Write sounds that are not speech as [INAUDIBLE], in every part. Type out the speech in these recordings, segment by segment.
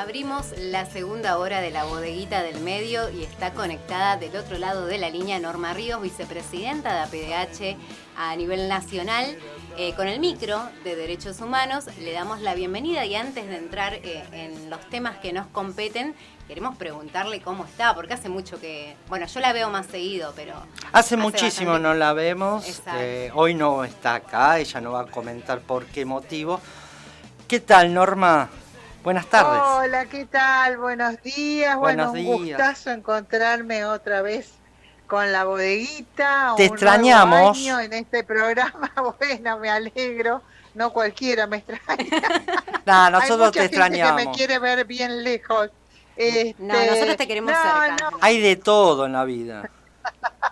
Abrimos la segunda hora de la bodeguita del medio y está conectada del otro lado de la línea Norma Ríos, vicepresidenta de APDH a nivel nacional. Eh, con el micro de Derechos Humanos le damos la bienvenida y antes de entrar eh, en los temas que nos competen, queremos preguntarle cómo está, porque hace mucho que, bueno, yo la veo más seguido, pero... Hace, muchísimo no la vemos, eh, hoy no está acá, ella no va a comentar por qué motivo. ¿Qué tal, Norma? Buenas tardes. Hola, ¿qué tal? Buenos días. Buenos bueno, un gustazo encontrarme otra vez con la bodeguita. Te extrañamos. en este programa. [LAUGHS] Bueno, me alegro. No cualquiera me extraña. [LAUGHS] no, nosotros te extrañamos. que me quiere ver bien lejos. Este, no, nosotros te queremos cerca. Hay de todo en la vida.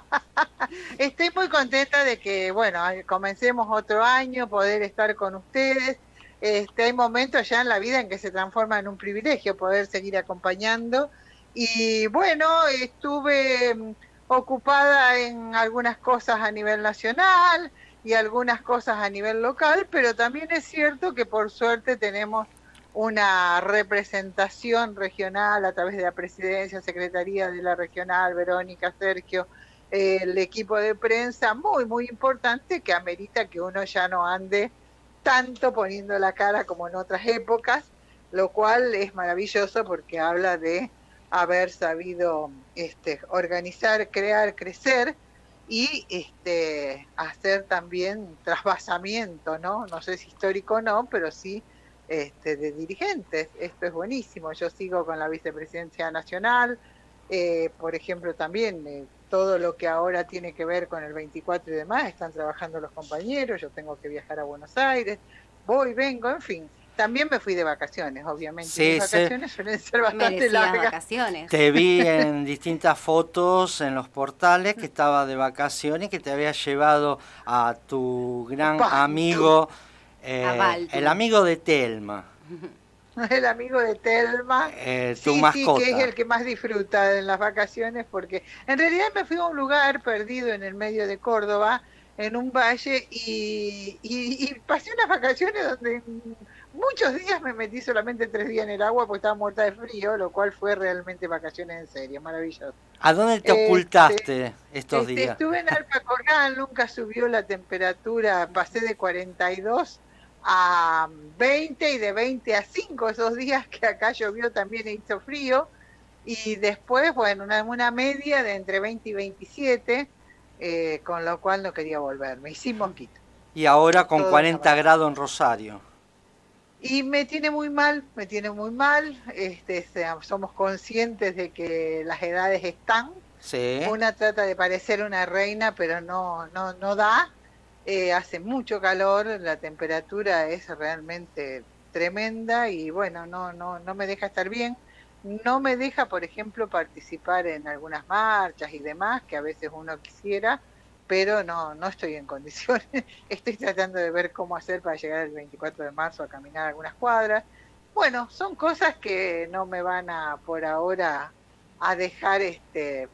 [LAUGHS] Estoy muy contenta de que, bueno, comencemos otro año, poder estar con ustedes este, hay momentos ya en la vida en que se transforma en un privilegio poder seguir acompañando. Y bueno, estuve mm, ocupada en algunas cosas a nivel nacional y algunas cosas a nivel local, pero también es cierto que por suerte tenemos una representación regional a través de la presidencia, secretaría de la regional, Verónica, Sergio, el equipo de prensa muy, muy importante que amerita que uno ya no ande tanto poniendo la cara como en otras épocas, lo cual es maravilloso porque habla de haber sabido este, organizar, crear, crecer y este, hacer también trasvasamiento, ¿no? No sé si histórico o no, pero sí este, de dirigentes. Esto es buenísimo. Yo sigo con la vicepresidencia nacional, eh, por ejemplo, también eh, todo lo que ahora tiene que ver con el 24 y demás, están trabajando los compañeros, yo tengo que viajar a Buenos Aires, voy, vengo, en fin. También me fui de vacaciones, obviamente. Sí, vacaciones suelen ser bastante largas. Vacaciones. Te vi en distintas fotos en los portales que estaba de vacaciones, que te había llevado a tu gran amigo, eh, el amigo de Telma. [LAUGHS] [LAUGHS] el amigo de Telma. Eh, tu sí, sí, que es el que más disfruta en las vacaciones, porque en realidad me fui a un lugar perdido en el medio de Córdoba, en un valle, y, y, pasé unas vacaciones donde muchos días me metí solamente tres días en el agua porque estaba muerta de frío, lo cual fue realmente vacaciones en serio, maravilloso. ¿A dónde te ocultaste este, estos este, días? Estuve en Alpacorral, nunca subió la temperatura, pasé de 42 a 20 y de 20 a 5 esos días que acá llovió también hizo frío y después, bueno, una, una media de entre 20 y 27, eh, con lo cual no quería volver, me hice poquito. Y ahora con 40 grados en Rosario. Y me tiene muy mal, me tiene muy mal, este, somos conscientes de que las edades están, sí. una trata de parecer una reina, pero no, no, no da, eh, hace mucho calor, la temperatura es realmente tremenda y bueno, no, no, no me deja estar bien. No me deja, por ejemplo, participar en algunas marchas y demás, que a veces uno quisiera, pero no, no estoy en [LAUGHS] condiciones. Estoy tratando de ver cómo hacer para llegar el 24 de marzo a caminar algunas cuadras. Bueno, son cosas que no me van a, por ahora, a dejar este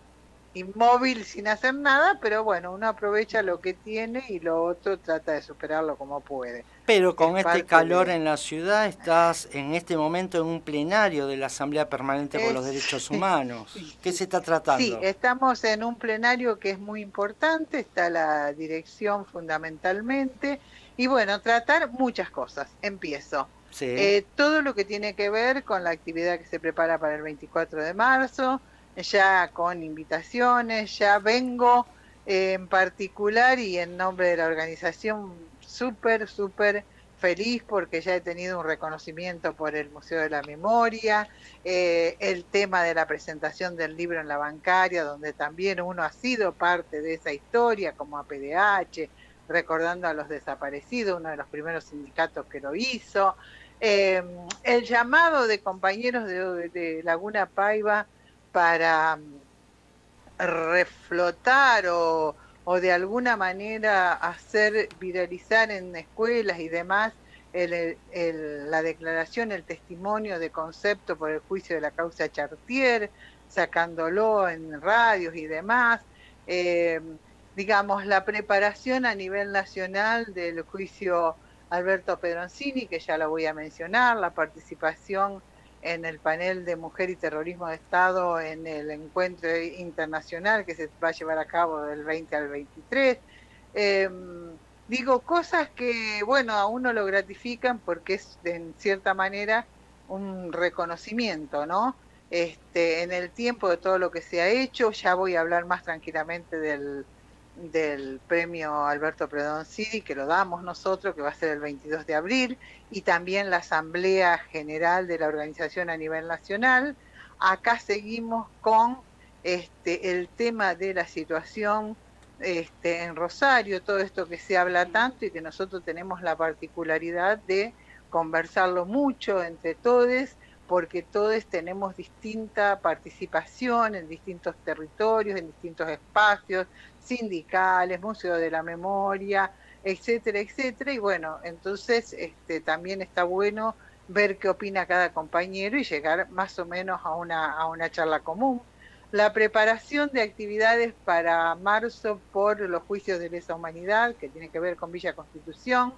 inmóvil sin hacer nada, pero bueno, uno aprovecha lo que tiene y lo otro trata de superarlo como puede. Pero con este calor en la ciudad estás en este momento en un plenario de la Asamblea Permanente por los Derechos [LAUGHS] Humanos. ¿Qué se está tratando? Sí, estamos en un plenario que es muy importante, está la dirección fundamentalmente, y bueno, tratar muchas cosas. Empiezo. Eh, todo lo que tiene que ver con la actividad que se prepara para el 24 de marzo, ya con invitaciones, ya vengo eh, en particular y en nombre de la organización súper, súper feliz porque ya he tenido un reconocimiento por el Museo de la Memoria, eh, el tema de la presentación del libro en la bancaria, donde también uno ha sido parte de esa historia como APDH, recordando a los desaparecidos, uno de los primeros sindicatos que lo hizo, eh, el llamado de compañeros de Laguna Paiva para mm, reflotar o, de alguna manera hacer viralizar en escuelas y demás la declaración, el testimonio de concepto por el juicio de la causa Chartier, sacándolo en radios y demás. Eh, digamos, la preparación a nivel nacional del juicio Alberto Pedroncini, que ya lo voy a mencionar, la participación en el panel de Mujer y Terrorismo de Estado en el encuentro internacional que se va a llevar a cabo del 20 al 23. Em, digo cosas que, bueno, a uno lo gratifican porque es en cierta manera un reconocimiento, ¿no? Este, en el tiempo de todo lo que se ha hecho, ya voy a hablar más tranquilamente del, del premio Alberto Predoncidi, que lo damos nosotros, que va a ser el 22 de abril, y también la Asamblea General de la organización a nivel nacional. Acá seguimos con este, el tema de la situación este, en Rosario, todo esto que se habla tanto y que nosotros tenemos la particularidad de conversarlo mucho entre todos, porque todos tenemos distinta participación en distintos territorios, en distintos espacios, sindicales, Museo de la Memoria, etcétera, etcétera. Y bueno, entonces este, también está bueno ver qué opina cada compañero y llegar más o menos a una, a una charla común. La preparación de actividades para marzo por los juicios de lesa humanidad, que tiene que ver con Villa Constitución.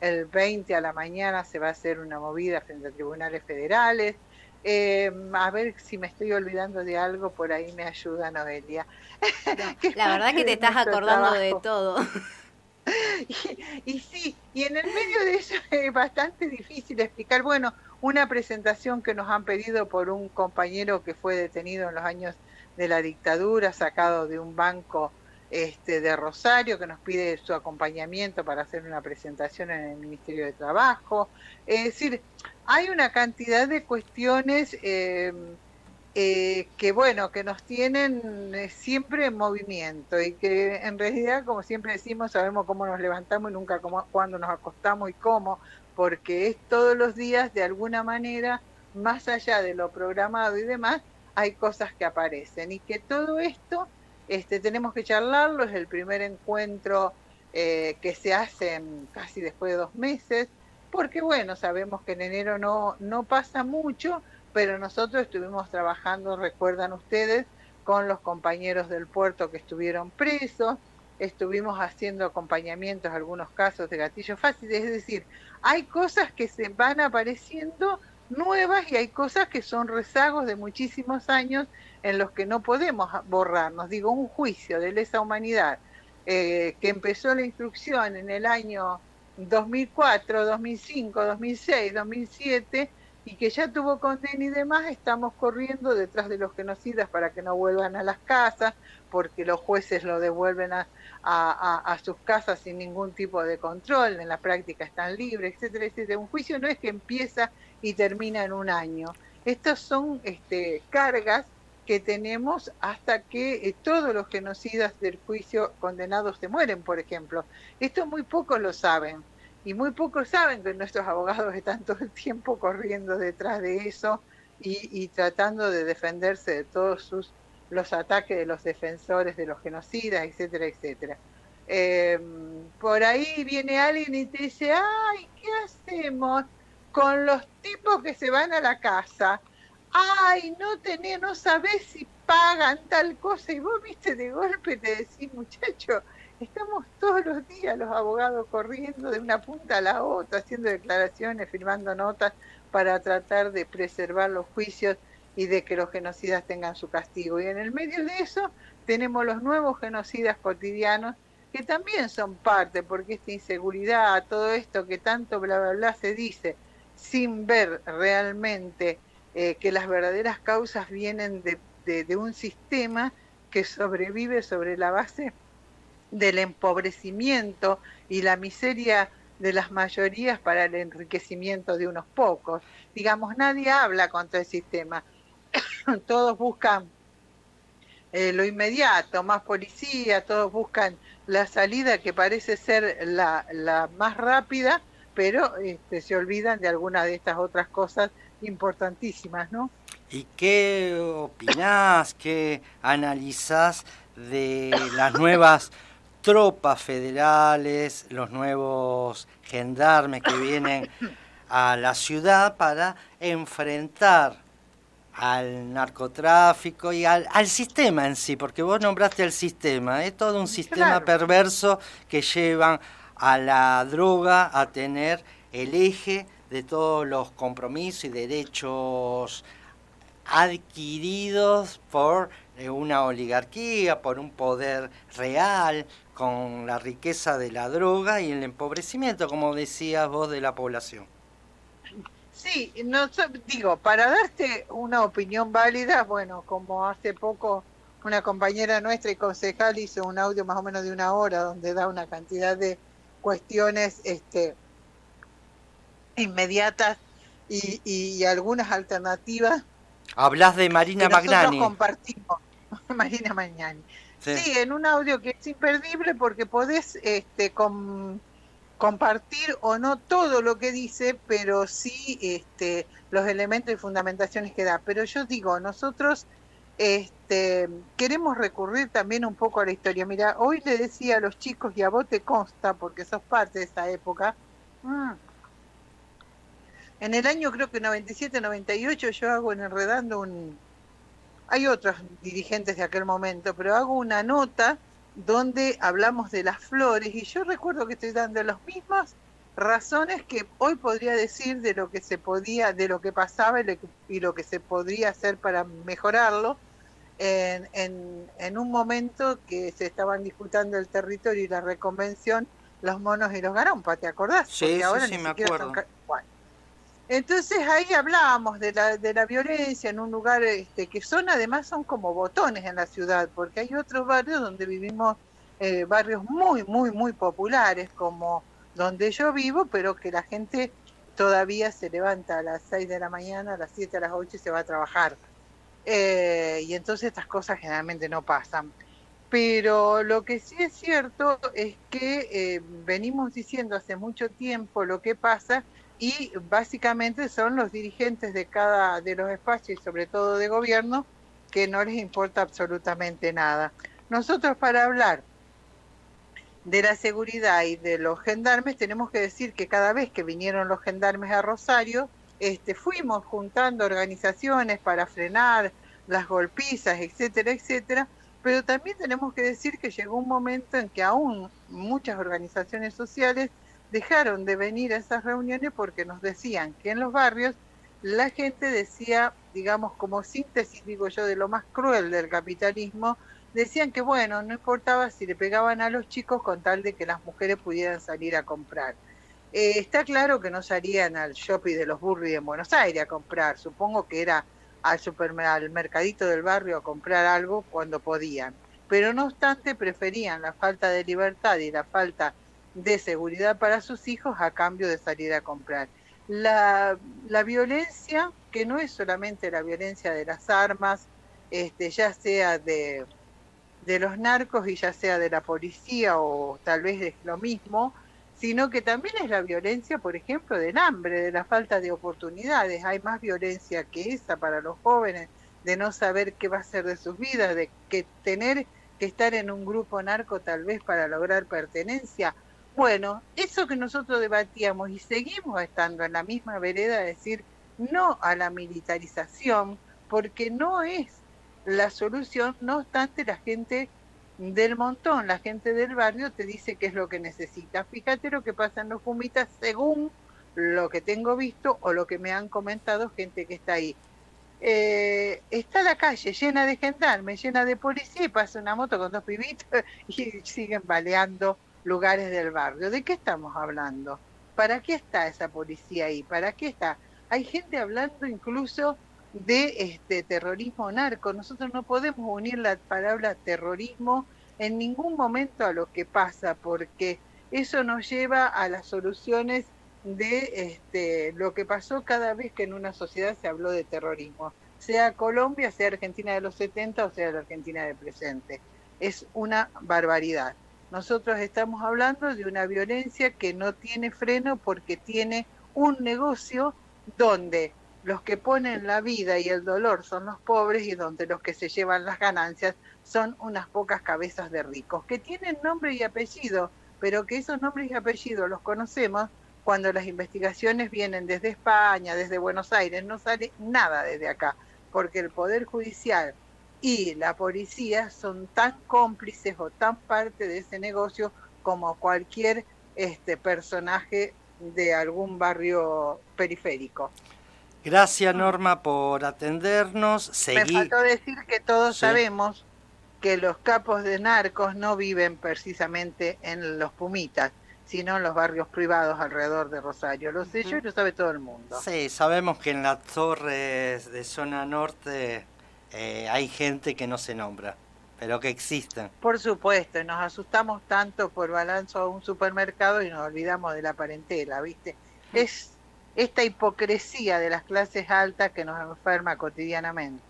El 20 a la mañana se va a hacer una movida frente a tribunales federales. Eh, a ver si me estoy olvidando de algo, por ahí me ayuda Noelia. [LAUGHS] la verdad que te estás acordando de todo. [LAUGHS] Y, sí, y en el medio de eso [LAUGHS] es bastante difícil explicar. Bueno, una presentación que nos han pedido por un compañero que fue detenido en los años de la dictadura, sacado de un banco este, de Rosario, que nos pide su acompañamiento para hacer una presentación en el Ministerio de Trabajo. Es decir, hay una cantidad de cuestiones eh, eh, que, bueno, que nos tienen eh, siempre en movimiento y que en realidad, como siempre decimos, sabemos cómo nos levantamos y nunca cómo, cuándo nos acostamos y cómo, porque es todos los días de alguna manera, más allá de lo programado y demás, hay cosas que aparecen y que todo esto este, tenemos que charlarlo, es el primer encuentro que se hace casi después de dos meses porque bueno, sabemos que en enero no, no pasa mucho, pero nosotros estuvimos trabajando, recuerdan ustedes, con los compañeros del puerto que estuvieron presos, estuvimos haciendo acompañamientos, algunos casos de gatillo fácil, es decir, hay cosas que se van apareciendo nuevas y hay cosas que son rezagos de muchísimos años en los que no podemos borrarnos. Digo, un juicio de lesa humanidad eh, que empezó la instrucción en el año 2004, 2005, 2006, 2007 y que ya tuvo condena y demás, estamos corriendo detrás de los genocidas para que no vuelvan a las casas, porque los jueces lo devuelven a, a, sus casas sin ningún tipo de control, en la práctica están libres, etcétera, etcétera. Un juicio no es que empieza y termina en un año. Estas son este, cargas que tenemos hasta que eh, todos los genocidas del juicio condenados se mueren, por ejemplo. Esto muy pocos lo saben y muy pocos saben que nuestros abogados están todo el tiempo corriendo detrás de eso y, tratando de defenderse de todos sus los ataques de los defensores de los genocidas, etcétera, etcétera. Em, por ahí viene alguien y te dice, ay, ¿qué hacemos con los tipos que se van a la casa? Ay, no tenés, no sabés si pagan tal cosa y vos viste de golpe te decís, muchacho, Estamos todos los días los abogados corriendo de una punta a la otra, haciendo declaraciones, firmando notas para tratar de preservar los juicios y de que los genocidas tengan su castigo. Y en el medio de eso tenemos los nuevos genocidas cotidianos que también son parte, porque esta inseguridad, todo esto que tanto bla bla bla se dice, sin ver realmente eh, que las verdaderas causas vienen de un sistema que sobrevive sobre la base del empobrecimiento y la miseria de las mayorías para el enriquecimiento de unos pocos. Digamos, nadie habla contra el sistema. [COUGHS] todos buscan eh, lo inmediato, más policía, todos buscan la salida que parece ser la, la más rápida, pero este, se olvidan de algunas de estas otras cosas importantísimas, ¿no? ¿Y qué opinás, qué analizás de las nuevas tropas federales, los nuevos gendarmes que vienen a la ciudad para enfrentar al narcotráfico y al, sistema en sí, porque vos nombraste el sistema, es todo un sistema perverso que llevan a la droga a tener el eje de todos los compromisos y derechos adquiridos por eh, una oligarquía, por un poder real, con la riqueza de la droga y el empobrecimiento, como decías vos, de la población. Sí, no, digo, para darte una opinión válida, bueno, como hace poco una compañera nuestra y concejal hizo un audio más o menos de una hora donde da una cantidad de cuestiones este, inmediatas y, algunas alternativas. Hablas de Marina que Magnani. compartimos. [LAUGHS] Marina Magnani. Sí. en un audio que es imperdible porque podés este, compartir o no todo lo que dice, pero sí este, los elementos y fundamentaciones que da. Pero yo digo, nosotros este, queremos recurrir también un poco a la historia. Mira, hoy le decía a los chicos, y a vos te consta, porque sos parte de esa época, mm, en el año creo que 97-98 yo hago en Enredando un... Hay otros dirigentes de aquel momento, pero hago una nota donde hablamos de las flores y yo recuerdo que estoy dando las mismas razones que hoy podría decir de lo que se podía, de lo que pasaba y lo que se podría hacer para mejorarlo en, en, un momento que se estaban disputando el territorio y la reconvención, los monos y los garompas, ¿te acordás? Sí, sí, sí, me acuerdo. Entonces ahí hablábamos de la, de la violencia en un lugar este, que son además son como botones en la ciudad, porque hay otros barrios donde vivimos, eh, barrios muy, muy, muy populares, como donde yo vivo, pero que la gente todavía se levanta a las 6 de la mañana, a las 7, a las 8 y se va a trabajar. Eh, y entonces estas cosas generalmente no pasan. Pero lo que sí es cierto es que eh, venimos diciendo hace mucho tiempo lo que pasa y básicamente son los dirigentes de cada de los espacios y sobre todo de gobierno que no les importa absolutamente nada. Nosotros para hablar de la seguridad y de los gendarmes tenemos que decir que cada vez que vinieron los gendarmes a Rosario, este, fuimos juntando organizaciones para frenar las golpizas, etcétera, etcétera, pero también tenemos que decir que llegó un momento en que aún muchas organizaciones sociales dejaron de venir a esas reuniones porque nos decían que en los barrios la gente decía, digamos, como síntesis, digo yo, de lo más cruel del capitalismo, decían que bueno, no importaba si le pegaban a los chicos con tal de que las mujeres pudieran salir a comprar. Eh, está claro que no salían al shopping de los Burri en Buenos Aires a comprar, supongo que era al, al mercadito del barrio a comprar algo cuando podían, pero no obstante preferían la falta de libertad y la falta de seguridad para sus hijos a cambio de salir a comprar. La, la violencia, que no es solamente la violencia de las armas, este, ya sea de, de los narcos y ya sea de la policía o tal vez es lo mismo, sino que también es la violencia, por ejemplo, del hambre, de la falta de oportunidades. Hay más violencia que esa para los jóvenes, de no saber qué va a ser de sus vidas, de que tener que estar en un grupo narco tal vez para lograr pertenencia. Bueno, eso que nosotros debatíamos y seguimos estando en la misma vereda, es decir, no a la militarización, porque no es la solución, no obstante la gente del montón, la gente del barrio te dice qué es lo que necesita. Fíjate lo que pasa en los fumitas según lo que tengo visto o lo que me han comentado gente que está ahí. Eh, está la calle llena de gendarmes, llena de policía y pasa una moto con dos pibitos [LAUGHS] y siguen baleando lugares del barrio. ¿De qué estamos hablando? ¿Para qué está esa policía ahí? ¿Para qué está? Hay gente hablando incluso de este terrorismo narco. Nosotros no podemos unir la palabra terrorismo en ningún momento a lo que pasa, porque eso nos lleva a las soluciones de este, lo que pasó cada vez que en una sociedad se habló de terrorismo, sea Colombia, sea Argentina de los 70 o sea la Argentina del presente. Es una barbaridad. Nosotros estamos hablando de una violencia que no tiene freno porque tiene un negocio donde los que ponen la vida y el dolor son los pobres y donde los que se llevan las ganancias son unas pocas cabezas de ricos, que tienen nombre y apellido, pero que esos nombres y apellidos los conocemos cuando las investigaciones vienen desde España, desde Buenos Aires, no sale nada desde acá, porque el Poder Judicial y la policía son tan cómplices o tan parte de ese negocio como cualquier este personaje de algún barrio periférico. Gracias Norma por atendernos. Me faltó decir que todos sabemos que los capos de narcos no viven precisamente en los Pumitas, sino en los barrios privados alrededor de Rosario. Lo sé yo y lo sabe todo el mundo. Sí, sabemos que en las torres de zona norte eh, hay gente que no se nombra, pero que existen. Por supuesto, nos asustamos tanto por balanzo a un supermercado y nos olvidamos de la parentela, ¿viste? Es esta hipocresía de las clases altas que nos enferma cotidianamente.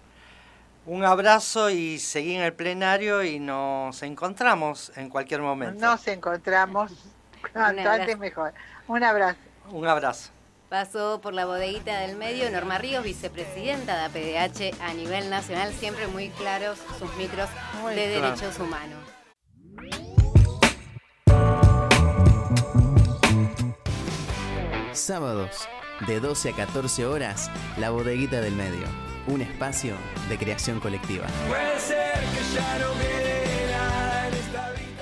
Un abrazo y seguí en el plenario y nos encontramos en cualquier momento. Nos encontramos, [LAUGHS] cuanto antes mejor. Un abrazo. Un abrazo. Pasó por la bodeguita del medio Norma Ríos, vicepresidenta de APDH a nivel nacional, siempre muy claros sus micros de derechos humanos. Sábados, de 12 a 14 horas, La Bodeguita del Medio, un espacio de creación colectiva.